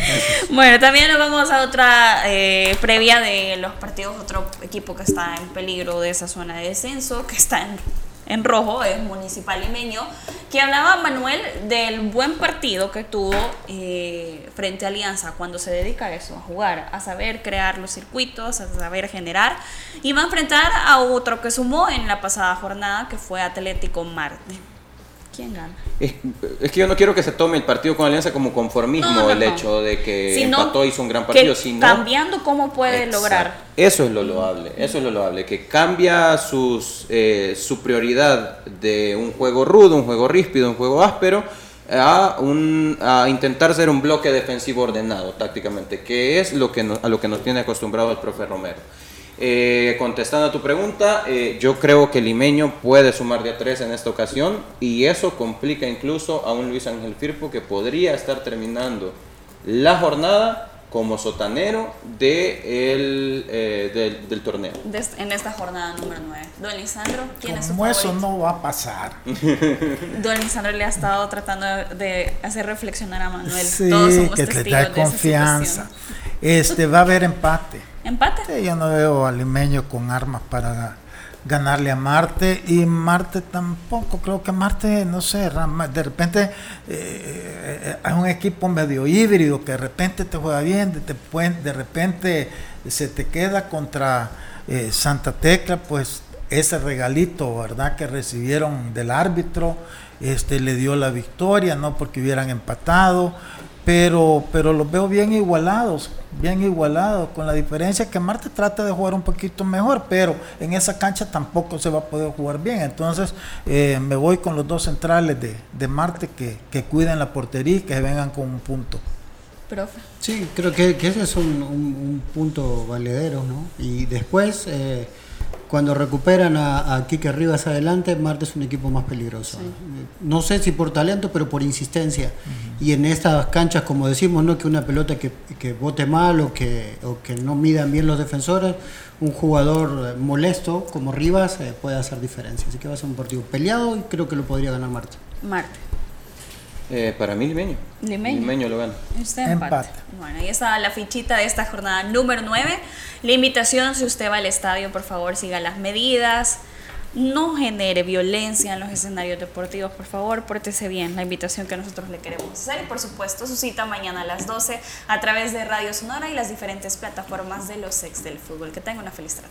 Bueno, también nos vamos a otra eh, previa de los partidos. Otro equipo que está en peligro de esa zona de descenso, que está en, en rojo, es Municipal Limeño. Que hablaba Manuel del buen partido que tuvo eh, frente a Alianza cuando se dedica a eso, a jugar, a saber crear los circuitos, a saber generar. Y va a enfrentar a otro que sumó en la pasada jornada, que fue Atlético Marte. ¿Quién gana? Es, es que yo no quiero que se tome el partido con Alianza como conformismo No, no, el no. hecho de que Sino empató hizo un gran partido, sino cambiando cómo puede Exacto. lograr. Eso es lo loable, eso es lo loable, que cambia sus, eh, su prioridad de un juego rudo, un juego ríspido, un juego áspero, a, un, a intentar ser un bloque defensivo ordenado tácticamente, que es lo que nos- a lo que nos tiene acostumbrado el profe Romero. Eh, contestando a tu pregunta, eh, yo creo que Limeño puede sumar de a tres en esta ocasión y eso complica incluso a un Luis Ángel Firpo que podría estar terminando la jornada como sotanero de el, eh, del, del torneo. en esta jornada número 9. Don Lisandro, ¿quién es su Como eso no va a pasar. Don Lisandro le ha estado tratando de, hacer reflexionar a Manuel. Sí, Todos somos que le testigos da de confianza. Este, va a haber empate. ¿Empate? Sí, yo no veo a Limeño con armas para ganarle a Marte y Marte tampoco. Creo que Marte, no sé, de repente eh, es un equipo medio híbrido que de repente te juega bien, de repente se te queda contra eh, Santa Tecla, pues ese regalito, ¿verdad? Que recibieron del árbitro, este le dio la victoria, no porque hubieran empatado, pero, pero los veo bien igualados, bien igualados, con la diferencia que Marte trata de jugar un poquito mejor, pero en esa cancha tampoco se va a poder jugar bien. Entonces eh, me voy con los dos centrales de, de Marte que, que cuiden la portería y que vengan con un punto. Profe. Sí, creo que, que ese es un, un- un punto valedero, ¿no? Y después, eh, cuando recuperan a, a Quique Rivas adelante, Marte es un equipo más peligroso. No sé si por talento, pero por insistencia. Y en estas canchas, como decimos, ¿no? que una pelota que, que bote mal o que, o que no midan bien los defensores, un jugador eh, molesto como Rivas eh, puede hacer diferencia. Así que va a ser un partido peleado y creo que lo podría ganar Marte. Marte. Eh, para mí, Limeño. Limeño. Limeño lo gana. Usted empate. Empate. Bueno, ahí está la fichita de esta jornada número 9. La invitación, si usted va al estadio, por favor, siga las medidas. No genere violencia en los escenarios deportivos, por favor, pórtese bien. La invitación que nosotros le queremos hacer. Y por supuesto, su cita mañana a las 12 a través de Radio Sonora y las diferentes plataformas de los ex del fútbol. Que tenga una feliz tarde.